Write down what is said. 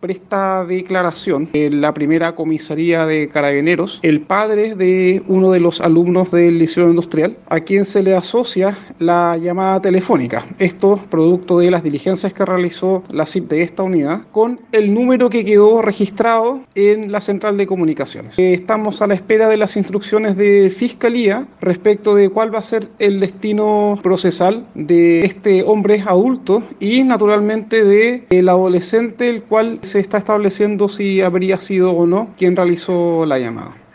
presta declaración en la primera comisaría de carabineros el padre de uno de los alumnos del Liceo Industrial, a quien se le asocia la llamada telefónica. Esto producto de las diligencias que realizó la CIP de esta unidad con el número que quedó registrado en la central de comunicaciones. Estamos a la espera de las instrucciones de Fiscalía respecto de cuál va a ser el destino procesal de este hombre adulto y naturalmente de el adolescente el cual se está estableciendo si habría sido o no quien realizó la llamada.